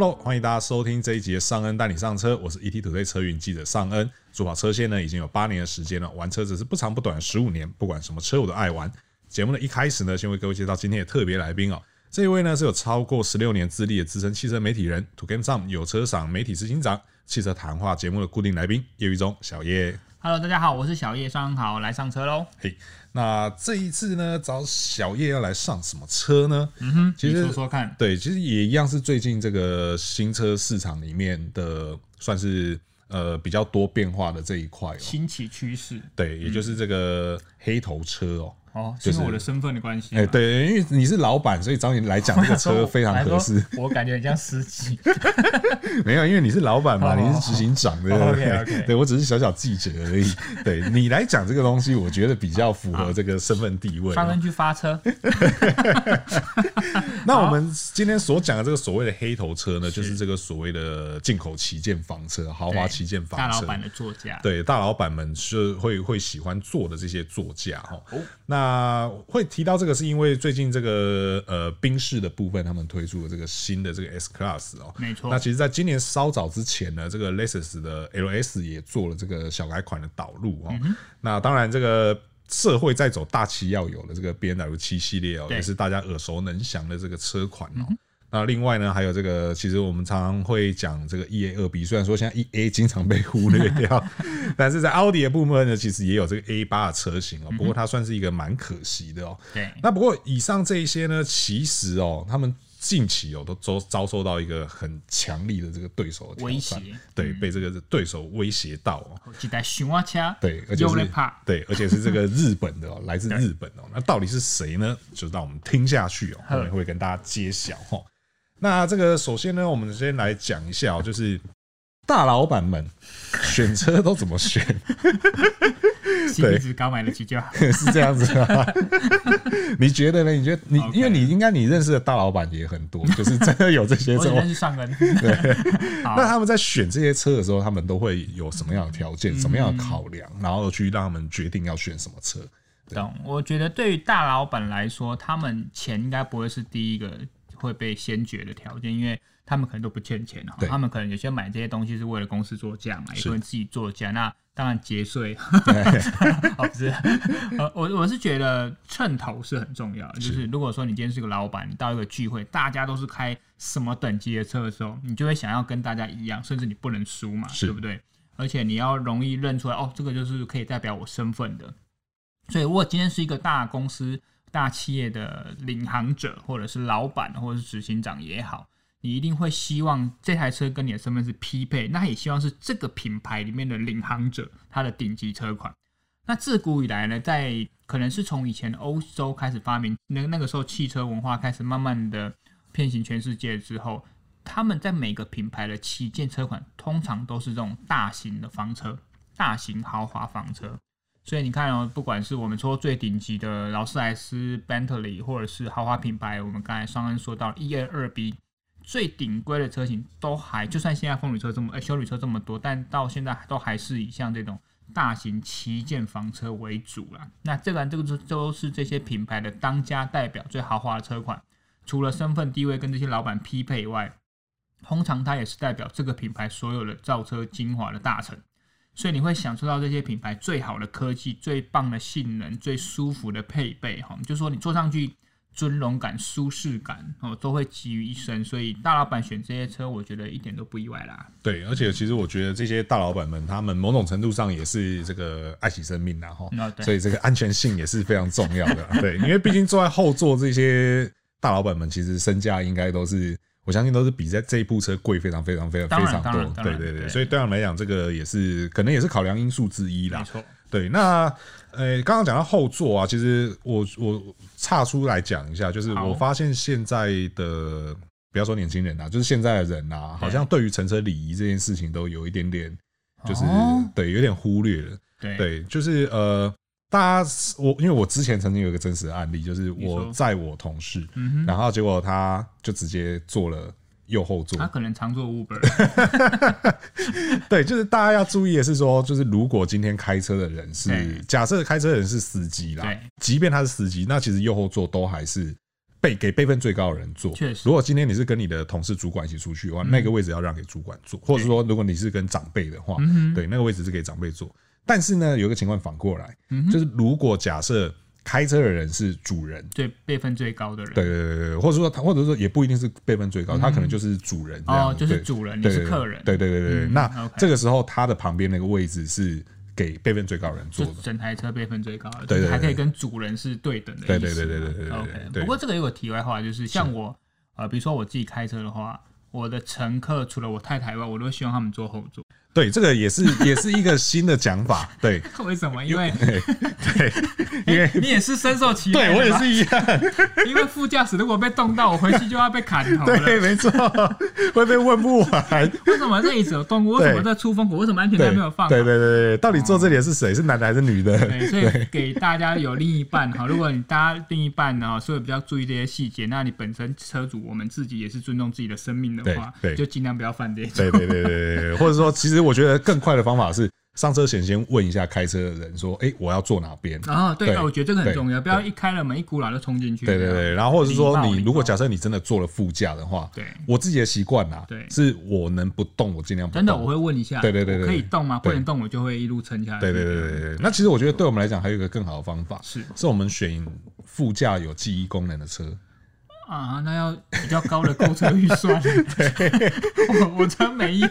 Hello，欢迎大家收听这一集的尚恩带你上车，我是 ETtoday 车云记者尚恩。主跑车线呢已经有八年的时间了，玩车只是不长不短十五年，不管什么车我都爱玩。节目的一开始呢，先为各位介绍今天的特别来宾哦。这一位呢是有超过十六年资历的资深汽车媒体人，2GameSome 有车赏媒体执行长，汽车谈话节目的固定来宾，业余中小叶。Hello，大家好，我是小叶，尚恩好，来上车喽。嘿。那这一次呢，找小叶要来上什么车呢？嗯哼，其实说说看，对，其实也一样是最近这个新车市场里面的，算是呃比较多变化的这一块哦，新奇趋势。对，也就是这个黑头车哦。哦，就是我的身份的关系。哎，对，因为你是老板，所以找你来讲这个 车非常合适。我感觉很像司机。没有，因为你是老板嘛，你是执行长，对不对？OK，对我只是小小记者而已。对你来讲这个东西，我觉得比较符合这个身份地位。发生去发车。那我们今天所讲的这个所谓的黑头车呢，就是这个所谓的进口旗舰房车、豪华旗舰房车。大老板的座驾。对，大老板们是会会喜欢坐的这些座驾哈。那那会提到这个，是因为最近这个呃宾士的部分，他们推出了这个新的这个 S Class 哦，没错。那其实，在今年稍早之前呢，这个 Lexus 的 LS 也做了这个小改款的导入哦。那当然，这个社会在走大旗要有的这个 B N W 七系列哦，也是大家耳熟能详的这个车款哦。那另外呢，还有这个，其实我们常常会讲这个 E A 二 B，虽然说现在 E A 经常被忽略掉，但是在奥迪的部分呢，其实也有这个 A 八的车型哦。不过它算是一个蛮可惜的哦。对。那不过以上这一些呢，其实哦，他们近期哦都遭遭受到一个很强力的这个对手的威胁，对，被这个对手威胁到哦。几台熊啊车，对，而且是对，而且是这个日本的哦，来自日本哦。那到底是谁呢？就让我们听下去哦，后面会跟大家揭晓哈。那这个首先呢，我们先来讲一下哦，就是大老板们选车都怎么选？对，只刚买得起就好，是这样子吗？你觉得呢？你觉得你，因为你应该你认识的大老板也很多，就是真的有这些车。我认识上恩。对。那他们在选这些车的时候，他们都会有什么样的条件、什么样的考量，然后去让他们决定要选什么车？懂？我觉得对于大老板来说，他们钱应该不会是第一个。会被先决的条件，因为他们可能都不欠钱，他们可能有些买这些东西是为了公司做价嘛，也可能自己做价。那当然节税，哦不是，呃，我我是觉得称头是很重要的。就是如果说你今天是个老板，你到一个聚会，大家都是开什么等级的车的时候，你就会想要跟大家一样，甚至你不能输嘛，对不对？而且你要容易认出来，哦，这个就是可以代表我身份的。所以如果今天是一个大公司。大企业的领航者，或者是老板，或者是执行长也好，你一定会希望这台车跟你的身份是匹配。那也希望是这个品牌里面的领航者，它的顶级车款。那自古以来呢，在可能是从以前欧洲开始发明，那那个时候汽车文化开始慢慢的遍行全世界之后，他们在每个品牌的旗舰车款，通常都是这种大型的房车，大型豪华房车。所以你看哦，不管是我们说最顶级的劳斯莱斯、Bentley，或者是豪华品牌，我们刚才双恩说到 E-A2B，最顶规的车型都还，就算现在风旅车这么，呃，修旅车这么多，但到现在都还是以像这种大型旗舰房车为主啦。那这款这个都是这些品牌的当家代表，最豪华的车款。除了身份地位跟这些老板匹配以外，通常它也是代表这个品牌所有的造车精华的大成。所以你会享受到这些品牌最好的科技、最棒的性能、最舒服的配备，哈，就是说你坐上去尊荣感、舒适感，哦，都会集于一身。所以大老板选这些车，我觉得一点都不意外啦。对，而且其实我觉得这些大老板们，他们某种程度上也是这个爱惜生命的哈，所以这个安全性也是非常重要的。对，因为毕竟坐在后座这些大老板们，其实身价应该都是。我相信都是比在这一部车贵非常非常非常非常多，对对对，所以对他们来讲，这个也是可能也是考量因素之一啦。没错，对。那呃，刚刚讲到后座啊，其实我我岔出来讲一下，就是我发现现在的不要说年轻人啊，就是现在的人啊，好像对于乘车礼仪这件事情都有一点点，就是对有点忽略了。对，就是呃。大家，我因为我之前曾经有一个真实的案例，就是我载我同事，然后结果他就直接坐了右后座。他可能常坐 Uber。对，就是大家要注意的是说，就是如果今天开车的人是假设开车的人是司机啦，即便他是司机，那其实右后座都还是被给辈分最高的人坐。确实，如果今天你是跟你的同事、主管一起出去的话，那个位置要让给主管坐，或者说如果你是跟长辈的话，对，那个位置是给长辈坐。但是呢，有一个情况反过来，就是如果假设开车的人是主人，对，辈分最高的人，对对对对，或者说他，或者说也不一定是辈分最高，他可能就是主人哦，就是主人，你是客人，对对对对对。那这个时候他的旁边那个位置是。给辈分最高人坐的，整台车辈分最高的，对，还可以跟主人是对等的。对对对对对对。OK，不过这个有个题外话，就是像我，呃，比如说我自己开车的话，我的乘客除了我太太外，我都希望他们坐后座。对，这个也是也是一个新的讲法。对，为什么？因为对，因为你也是深受其害。对我也是一样。因为副驾驶如果被冻到，我回去就要被砍头了。对，没错，会被问不完。为什么这椅子有动过？为什么这出风口？为什么安全带没有放？对对对对，到底坐这里的是谁？是男的还是女的？对，所以给大家有另一半哈，如果你大家另一半呢，所以比较注意这些细节，那你本身车主我们自己也是尊重自己的生命的话，对，就尽量不要犯这些。对对对对对，或者说，其实。我觉得更快的方法是上车前先问一下开车的人，说：“哎，我要坐哪边？”啊，对，我觉得这个很重要，不要一开了门一股脑就冲进去。对对对，然后或者是说，你如果假设你真的坐了副驾的话，对，我自己的习惯呐，对，是我能不动我尽量不动。真的，我会问一下，对对对，可以动吗？不能动，我就会一路撑下来。对对对对对。那其实我觉得对我们来讲还有一个更好的方法，是是我们选副驾有记忆功能的车。啊，那要比较高的购车预算。对，我我真没有。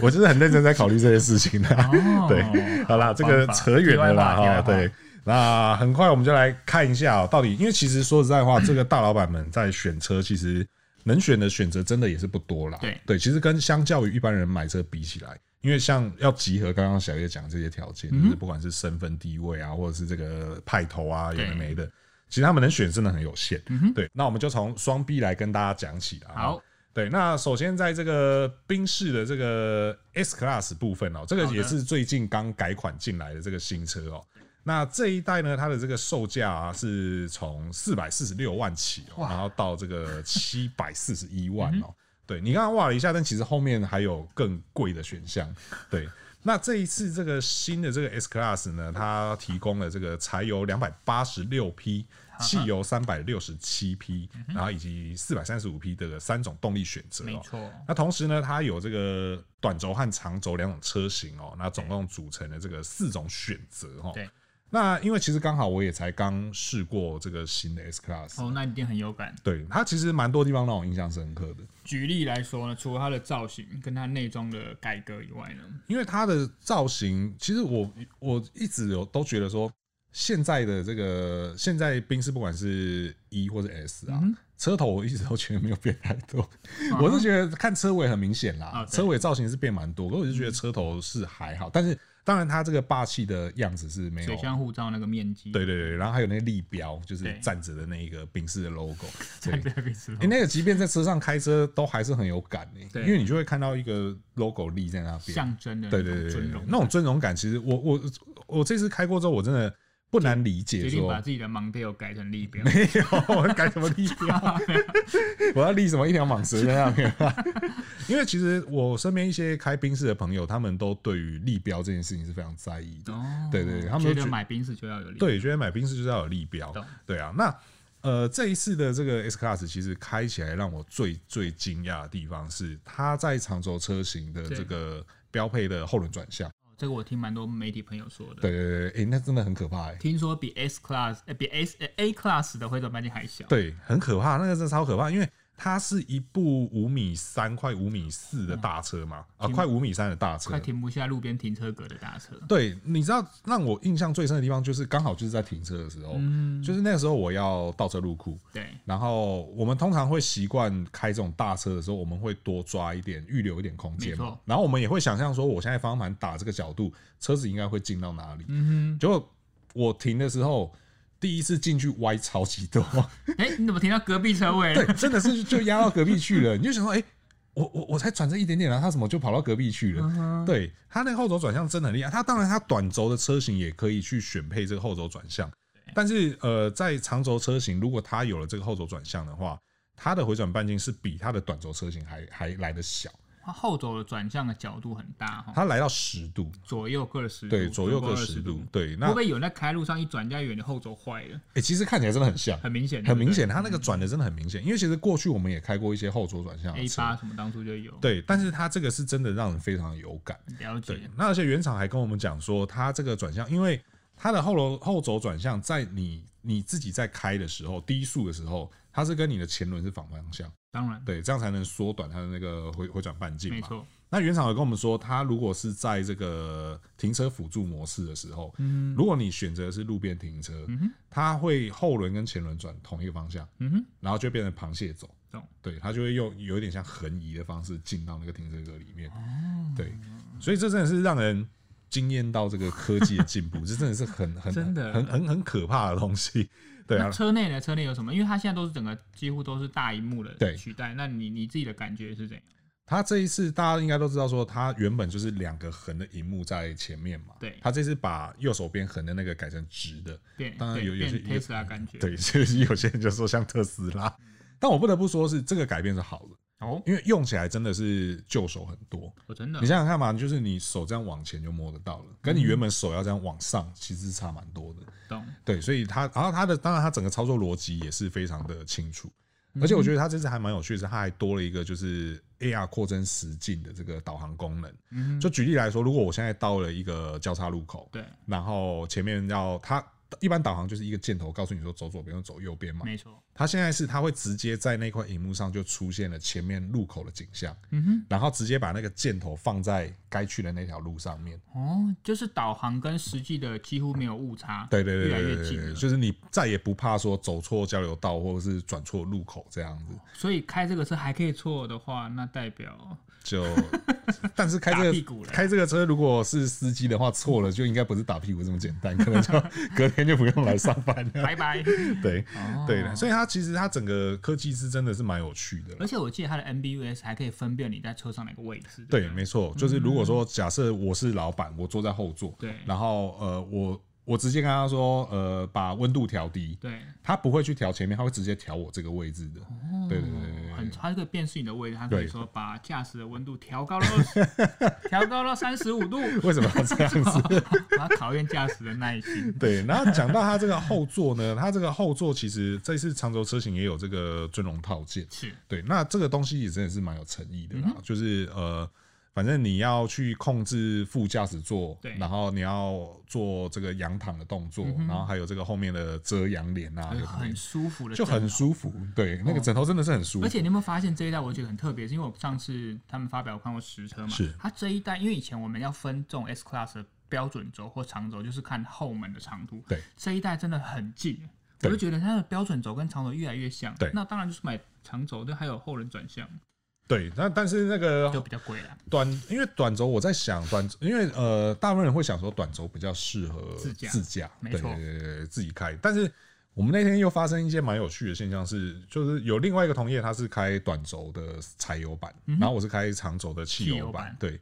我就是很认真在考虑这些事情的。哦，对，好啦，这个扯远了啦哈。对，那很快我们就来看一下，到底，因为其实说实在话，这个大老板们在选车，其实能选的选择真的也是不多啦。对对，其实跟相较于一般人买车比起来，因为像要集合刚刚小叶讲这些条件，就是不管是身份地位啊，或者是这个派头啊，有的没的。其实他们能选真的很有限，嗯、对。那我们就从双 B 来跟大家讲起啊。好，对。那首先在这个宾士的这个 S Class 部分哦，这个也是最近刚改款进来的这个新车哦。的那这一代呢，它的这个售价啊是从四百四十六万起哦，然后到这个七百四十一万哦。嗯、对，你刚刚哇了一下，但其实后面还有更贵的选项。对。那这一次这个新的这个 S Class 呢，它提供了这个柴油两百八十六匹、汽油三百六十七匹，然后以及四百三十五匹的三种动力选择。没错。那同时呢，它有这个短轴和长轴两种车型哦，那总共组成了这个四种选择哦。对。那因为其实刚好我也才刚试过这个新的 S Class 哦，那一定很有感。对，它其实蛮多地方让我印象深刻的。举例来说呢，除了它的造型跟它内装的改革以外呢，因为它的造型，其实我我一直有都觉得说，现在的这个现在宾士不管是 E 或者 S 啊，嗯、车头我一直都觉得没有变太多。嗯、我是觉得看车尾很明显啦，啊、车尾造型是变蛮多，可我就觉得车头是还好，但是。当然，它这个霸气的样子是没有。水箱护照那个面积，对对对，然后还有那个立标，就是站着的那一个宾士的 logo，站着宾士，哎，那个即便在车上开车都还是很有感诶，因为你就会看到一个 logo 立在那边，象征的，对对对，那种尊荣感，其实我我我这次开过之后，我真的。不难理解，决定把自己的盲标改成立标。没有，我 改什么立标？我要立什么一条蟒蛇在那边？因为其实我身边一些开宾士的朋友，他们都对于立标这件事情是非常在意的。哦，对对对，他们觉得买宾士就要有立标，对，觉得买宾士就是要有立标。对啊，那呃，这一次的这个 S Class 其实开起来让我最最惊讶的地方是，它在长轴车型的这个标配的后轮转向。这个我听蛮多媒体朋友说的。对对对，哎，那真的很可怕哎。听说比 S Class，比 S A Class 的回转半径还小。对，很可怕，那个真的超可怕，因为。它是一部五米三、快五米四的大车嘛？啊，快五米三的大车，快停不下路边停车格的大车。对，你知道让我印象最深的地方，就是刚好就是在停车的时候，就是那个时候我要倒车入库。对，然后我们通常会习惯开这种大车的时候，我们会多抓一点，预留一点空间嘛。然后我们也会想象说，我现在方向盘打这个角度，车子应该会进到哪里？嗯哼。结果我停的时候。第一次进去歪超级多，哎、欸，你怎么停到隔壁车位了？对，真的是就压到隔壁去了。你就想说，哎、欸，我我我才转这一点点啊，他怎么就跑到隔壁去了？Uh. 对，他那个后轴转向真的很厉害。他当然他短轴的车型也可以去选配这个后轴转向，但是呃，在长轴车型，如果它有了这个后轴转向的话，它的回转半径是比它的短轴车型还还来得小。它后轴的转向的角度很大哈，它来到十度，左右各十度，对，左右各十度，对。那会不会有人在开路上一转，家远的后轴坏了？哎、欸，其实看起来真的很像，很明显，很明显，它那个转的真的很明显。因为其实过去我们也开过一些后轴转向 A 八什么当初就有，对。但是它这个是真的让人非常有感，了解。那而且原厂还跟我们讲说，它这个转向，因为它的后轴后轴转向在你你自己在开的时候，低速的时候，它是跟你的前轮是反方向。当然，对，这样才能缩短它的那个回回转半径嘛。没错。那原厂有跟我们说，它如果是在这个停车辅助模式的时候，嗯，如果你选择是路边停车，嗯，它会后轮跟前轮转同一个方向，嗯哼，然后就变成螃蟹走，懂？对，它就会用有一点像横移的方式进到那个停车格里面，哦，对，所以这真的是让人惊艳到这个科技的进步，这真的是很很真的很很很可怕的东西。对啊，车内的车内有什么？因为它现在都是整个几乎都是大荧幕的取代。那你你自己的感觉是怎样？它这一次大家应该都知道，说它原本就是两个横的荧幕在前面嘛。对。它这次把右手边横的那个改成直的。对。当然有有些特斯拉感觉。对，所 以有些人就说像特斯拉，但我不得不说是这个改变是好的。哦，因为用起来真的是旧手很多，我真的。你想想看嘛，就是你手这样往前就摸得到了，跟你原本手要这样往上，其实是差蛮多的。懂。对，所以它，然后它的，当然它整个操作逻辑也是非常的清楚，而且我觉得它这次还蛮有趣的是，它还多了一个就是 AR 扩增实境的这个导航功能。嗯。就举例来说，如果我现在到了一个交叉路口，对，然后前面要它。一般导航就是一个箭头告诉你说走左边或走右边嘛，没错。它现在是它会直接在那块荧幕上就出现了前面路口的景象，嗯哼，然后直接把那个箭头放在该去的那条路上面。哦，就是导航跟实际的几乎没有误差，对对对，越来越近，就是你再也不怕说走错交流道或者是转错路口这样子。所以开这个车还可以错的话，那代表就。但是开这个 开这个车，如果是司机的话，错了就应该不是打屁股这么简单，可能就 隔天就不用来上班了。拜拜。对，对的。所以它其实它整个科技是真的是蛮有趣的。而且我记得它的 MBUS 还可以分辨你在车上哪个位置。对，没错，就是如果说假设我是老板，我坐在后座，对，然后呃我。我直接跟他说，呃，把温度调低。对，他不会去调前面，他会直接调我这个位置的。哦，对对对，很，他可以辨识你的位置，他可以说把驾驶的温度调高了调高了三十五度。为什么要这样子？他考验驾驶的耐心。对，然后讲到他这个后座呢，他这个后座其实这次长轴车型也有这个尊荣套件。是对，那这个东西也真的是蛮有诚意的啦，嗯、就是呃。反正你要去控制副驾驶座，对，然后你要做这个仰躺的动作，嗯、然后还有这个后面的遮阳帘啊，很舒服的，就很舒服。对，那个枕头真的是很舒服。而且你有没有发现这一代我觉得很特别？是因为我上次他们发表我看过实车嘛，是它这一代，因为以前我们要分这种 S Class 的标准轴或长轴，就是看后门的长度。对，这一代真的很近，我就觉得它的标准轴跟长轴越来越像。对，那当然就是买长轴，对，还有后轮转向。对，那但是那个就比较贵了。短，因为短轴，我在想短，因为呃，大部分人会想说短轴比较适合自驾，自驾，没错，自己开。但是我们那天又发生一些蛮有趣的现象是，就是有另外一个同业，他是开短轴的柴油版，嗯、然后我是开长轴的汽油版。油版对，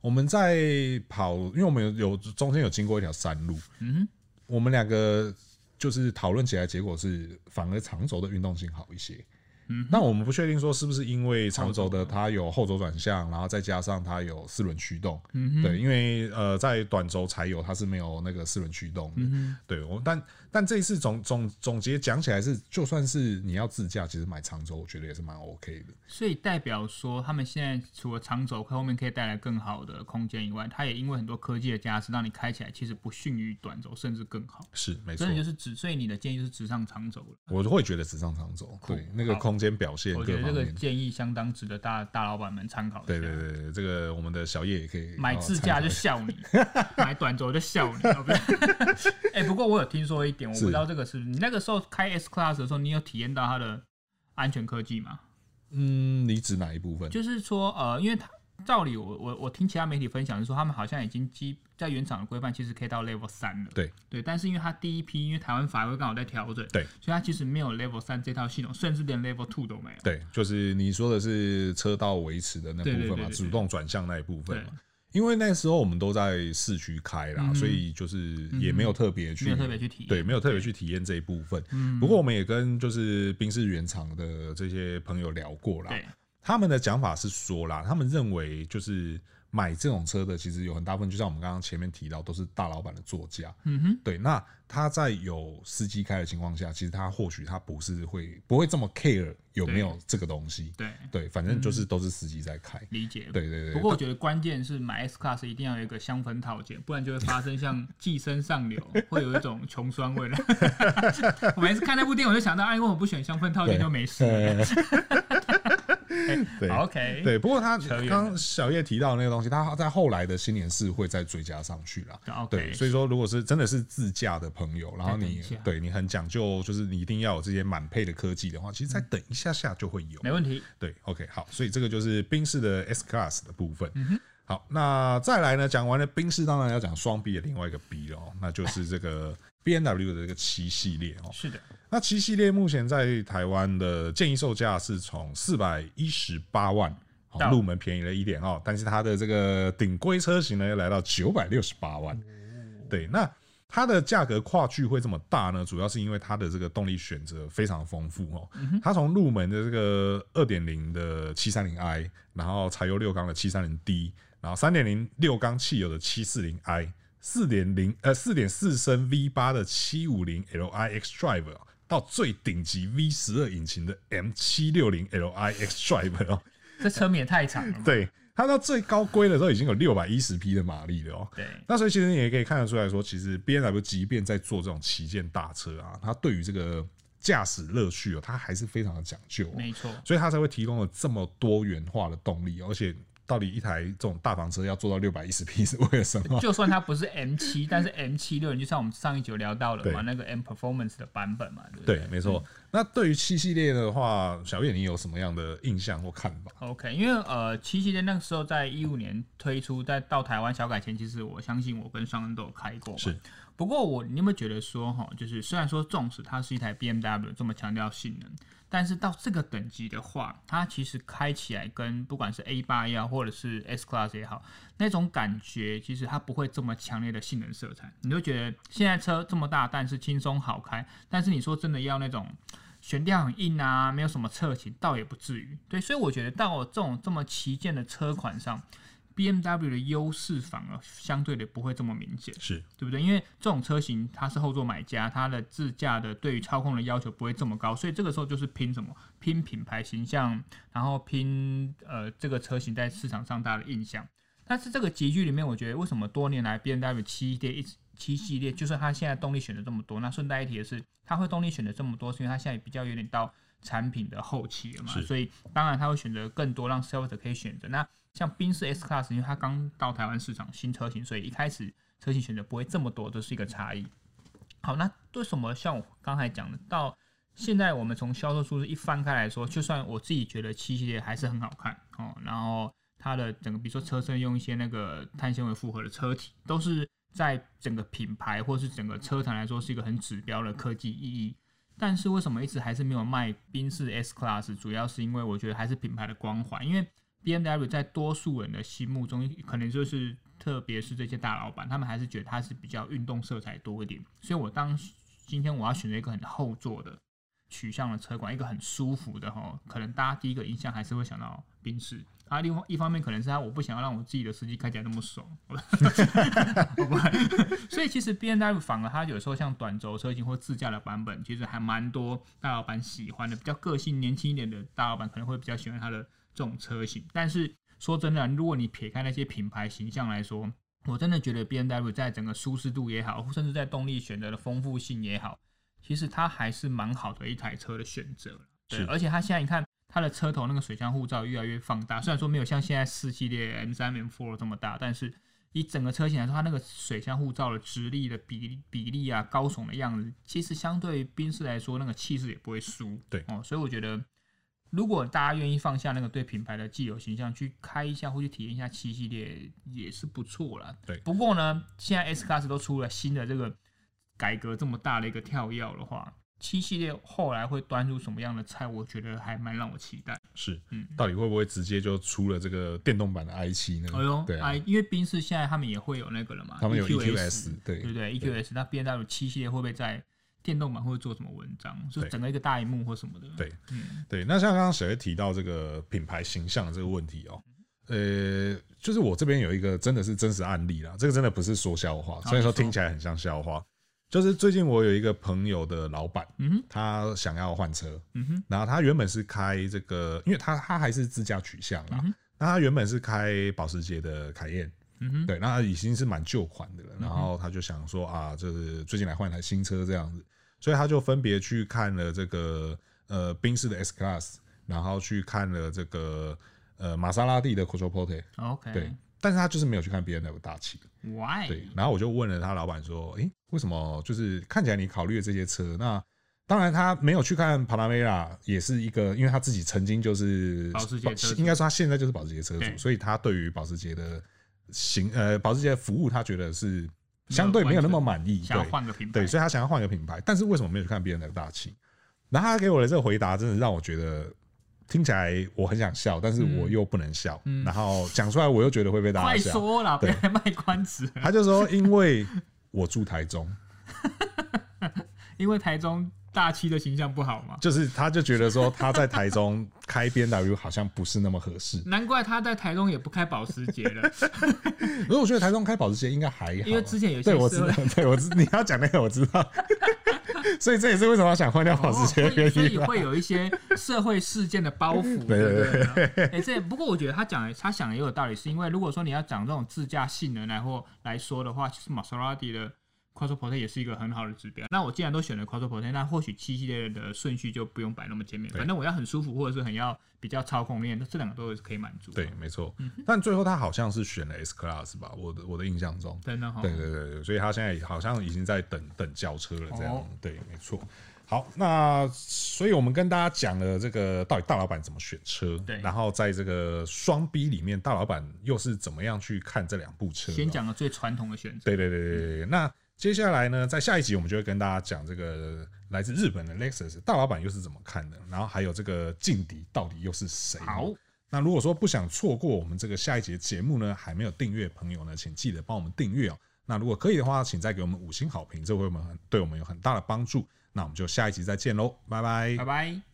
我们在跑，因为我们有有中间有经过一条山路，嗯，我们两个就是讨论起来，结果是反而长轴的运动性好一些。嗯，那我们不确定说是不是因为长轴的它有后轴转向，然后再加上它有四轮驱动，嗯，对，因为呃在短轴柴油它是没有那个四轮驱动的，嗯，对，我但但这一次总总总结讲起来是，就算是你要自驾，其实买长轴我觉得也是蛮 OK 的。所以代表说他们现在除了长轴后面可以带来更好的空间以外，它也因为很多科技的加持，让你开起来其实不逊于短轴，甚至更好。是没错，真的就是直，所以你的建议是直上长轴了。我会觉得直上长轴，对那个空。间表现，我觉得这个建议相当值得大大老板们参考。对对对，这个我们的小叶也可以买自驾就笑你，买短轴就笑你。哎，不过我有听说一点，我不知道这个是你那个时候开 S Class 的时候，你有体验到它的安全科技吗？嗯，你指哪一部分？就是说，呃，因为它。照理我我我听其他媒体分享是说，他们好像已经基在原厂的规范，其实可以到 Level 三了。对对，但是因为它第一批，因为台湾法规刚好在调整，对，所以它其实没有 Level 三这套系统，甚至连 Level two 都没有。对，就是你说的是车道维持的那部分嘛，主动转向那一部分嘛。因为那时候我们都在市区开啦，所以就是也没有特别去，没有特别去体，对，没有特别去体验这一部分。不过我们也跟就是冰室原厂的这些朋友聊过啦。他们的讲法是说啦，他们认为就是。买这种车的其实有很大部分，就像我们刚刚前面提到，都是大老板的座驾。嗯哼，对。那他在有司机开的情况下，其实他或许他不是会不会这么 care 有没有这个东西。对对，反正就是都是司机在开。理解。对对对。不过我觉得关键是买 S Class 一定要有一个香氛套件，不然就会发生像寄生上流，会有一种穷酸味了。我每次看那部电影，我就想到，哎，因为我不选香氛套件就没事。对，OK，对。不过他刚刚小叶提到那个东西，他在后来的新年是会再追加上去了。对，所以说如果是真的是自驾的朋友，然后你对你很讲究，就是你一定要有这些满配的科技的话，其实再等一下下就会有，没问题。对，OK，好，所以这个就是宾士的 S Class 的部分。好，那再来呢？讲完了宾士，当然要讲双 B 的另外一个 B 了，那就是这个 B N W 的这个七系列哦。是的，那七系列目前在台湾的建议售价是从四百一十八万，入门便宜了一点哦，但是它的这个顶规车型呢，要来到九百六十八万。对，那它的价格跨距会这么大呢？主要是因为它的这个动力选择非常丰富哦。它从入门的这个二点零的七三零 i，然后柴油六缸的七三零 d。然后三点零六缸汽油的七四零 i，四点零呃四点四升 V 八的七五零 Li xDrive 到最顶级 V 十二引擎的 M 七六零 Li xDrive 哦，这车名也太长了。对，它到最高规的时候已经有六百一十匹的马力了哦。对，那所以其实你也可以看得出来说，其实 BMW 即便在做这种旗舰大车啊，它对于这个驾驶乐趣哦，它还是非常的讲究。没错，所以它才会提供了这么多元化的动力，而且。到底一台这种大房车要做到六百一十匹是为了什么？就算它不是 M 七，但是 M 七六，就像我们上一集聊到了嘛，那个 M Performance 的版本嘛，对不对？对，没错。那对于七系列的话，小月你有什么样的印象或看法？OK，因为呃，七系列那个时候在一五年推出，在到台湾小改前，其实我相信我跟商人都有开过。是。不过我你有没有觉得说哈，就是虽然说纵使它是一台 BMW 这么强调性能，但是到这个等级的话，它其实开起来跟不管是 A 八也好，或者是 S Class 也好，那种感觉其实它不会这么强烈的性能色彩。你就觉得现在车这么大，但是轻松好开，但是你说真的要那种悬吊很硬啊，没有什么侧倾，倒也不至于。对，所以我觉得到这种这么旗舰的车款上。BMW 的优势反而相对的不会这么明显，是对不对？因为这种车型它是后座买家，它的自驾的对于操控的要求不会这么高，所以这个时候就是拼什么？拼品牌形象，然后拼呃这个车型在市场上大家的印象。但是这个集聚里面，我觉得为什么多年来 BMW 七系列一七系列，就算它现在动力选择这么多，那顺带一提的是，它会动力选择这么多，是因为它现在比较有点到产品的后期了嘛，所以当然它会选择更多让消费者可以选择。那像宾士 S Class，因为它刚到台湾市场新车型，所以一开始车型选择不会这么多，这是一个差异。好，那为什么像我刚才讲的，到现在我们从销售数字一翻开来说，就算我自己觉得七系列还是很好看哦，然后它的整个比如说车身用一些那个碳纤维复合的车体，都是在整个品牌或是整个车坛来说是一个很指标的科技意义。但是为什么一直还是没有卖宾士 S Class？主要是因为我觉得还是品牌的光环，因为。BMW 在多数人的心目中，可能就是特别是这些大老板，他们还是觉得它是比较运动色彩多一点。所以我当今天我要选择一个很后座的取向的车款，一个很舒服的哈，可能大家第一个印象还是会想到宾士。啊，另外一方面可能是他我不想要让我自己的司机开起来那么爽，所以其实 B N W 反而它有时候像短轴车型或自驾的版本，其实还蛮多大老板喜欢的，比较个性年轻一点的大老板可能会比较喜欢它的。这种车型，但是说真的，如果你撇开那些品牌形象来说，我真的觉得 B N W 在整个舒适度也好，甚至在动力选择的丰富性也好，其实它还是蛮好的一台车的选择。对，而且它现在你看它的车头那个水箱护罩越来越放大，虽然说没有像现在四系列 M3、M4 这么大，但是以整个车型来说，它那个水箱护罩的直立的比比例啊，高耸的样子，其实相对于宾士来说，那个气势也不会输。对哦，所以我觉得。如果大家愿意放下那个对品牌的既有形象，去开一下或去体验一下七系列，也是不错啦。对，不过呢，现在 S Class 都出了新的这个改革这么大的一个跳跃的话，七系列后来会端出什么样的菜？我觉得还蛮让我期待。是，嗯，到底会不会直接就出了这个电动版的 i 七呢？哎呦，对啊，因为宾士现在他们也会有那个了嘛，他们有 EQS，对对不对，对？EQS，那 BMW 七系列会不会在？电动版会做什么文章，就整个一个大荧幕或什么的。对，嗯，对。那像刚刚小叶提到这个品牌形象这个问题哦，呃，就是我这边有一个真的是真实案例啦，这个真的不是说笑话，虽然说听起来很像笑话。就是最近我有一个朋友的老板，嗯哼，他想要换车，嗯哼，然后他原本是开这个，因为他他还是自驾取向啦，那他原本是开保时捷的凯宴，嗯哼，对，那他已经是蛮旧款的了，然后他就想说啊，就是最近来换一台新车这样子，所以他就分别去看了这个呃宾士的 S Class，然后去看了这个呃玛莎拉蒂的 Quattroporte，OK，对。但是他就是没有去看 B N W 大气，Why？对，然后我就问了他老板说：“诶，为什么？就是看起来你考虑的这些车，那当然他没有去看 Panamera，也是一个，因为他自己曾经就是保时捷车，应该说他现在就是保时捷车主，所以他对于保时捷的行呃保时捷的服务，他觉得是相对没有那么满意，想要换个品牌，对，所以他想要换一个品牌。但是为什么没有去看 B N W 大气？然后他给我的这个回答，真的让我觉得。”听起来我很想笑，但是我又不能笑，然后讲出来我又觉得会被大家笑。快说了，对。别卖关子。他就说，因为我住台中，因为台中大七的形象不好嘛。就是他就觉得说他在台中开 BMW 好像不是那么合适。难怪他在台中也不开保时捷了。如果我觉得台中开保时捷应该还好，因为之前有些对我知道，对我知你要讲那个我知道。所以这也是为什么想换掉保时捷的原因，所以会有一些社会事件的包袱。对对对，哎，这不过我觉得他讲的，他想的也有道理，是因为如果说你要讲这种自驾性能来或来说的话，其实玛莎拉蒂的。Quattroporte 也是一个很好的指标。那我既然都选了 Quattroporte，那或许七系列的顺序就不用摆那么前面。反正我要很舒服，或者是很要比较操控面，那这两个都是可以满足。对，没错。嗯、但最后他好像是选了 S Class 吧？我的我的印象中，真的哈。对对对对，所以他现在好像已经在等等轿车了，这样。哦、对，没错。好，那所以我们跟大家讲了这个到底大老板怎么选车，对，然后在这个双 B 里面，大老板又是怎么样去看这两部车？先讲了最传统的选择。对对对对对，嗯、那。接下来呢，在下一集我们就会跟大家讲这个来自日本的 Lexus 大老板又是怎么看的，然后还有这个劲敌到底又是谁？好，那如果说不想错过我们这个下一集的节目呢，还没有订阅朋友呢，请记得帮我们订阅哦。那如果可以的话，请再给我们五星好评，这会我们对我们有很大的帮助。那我们就下一集再见喽，拜拜，拜拜。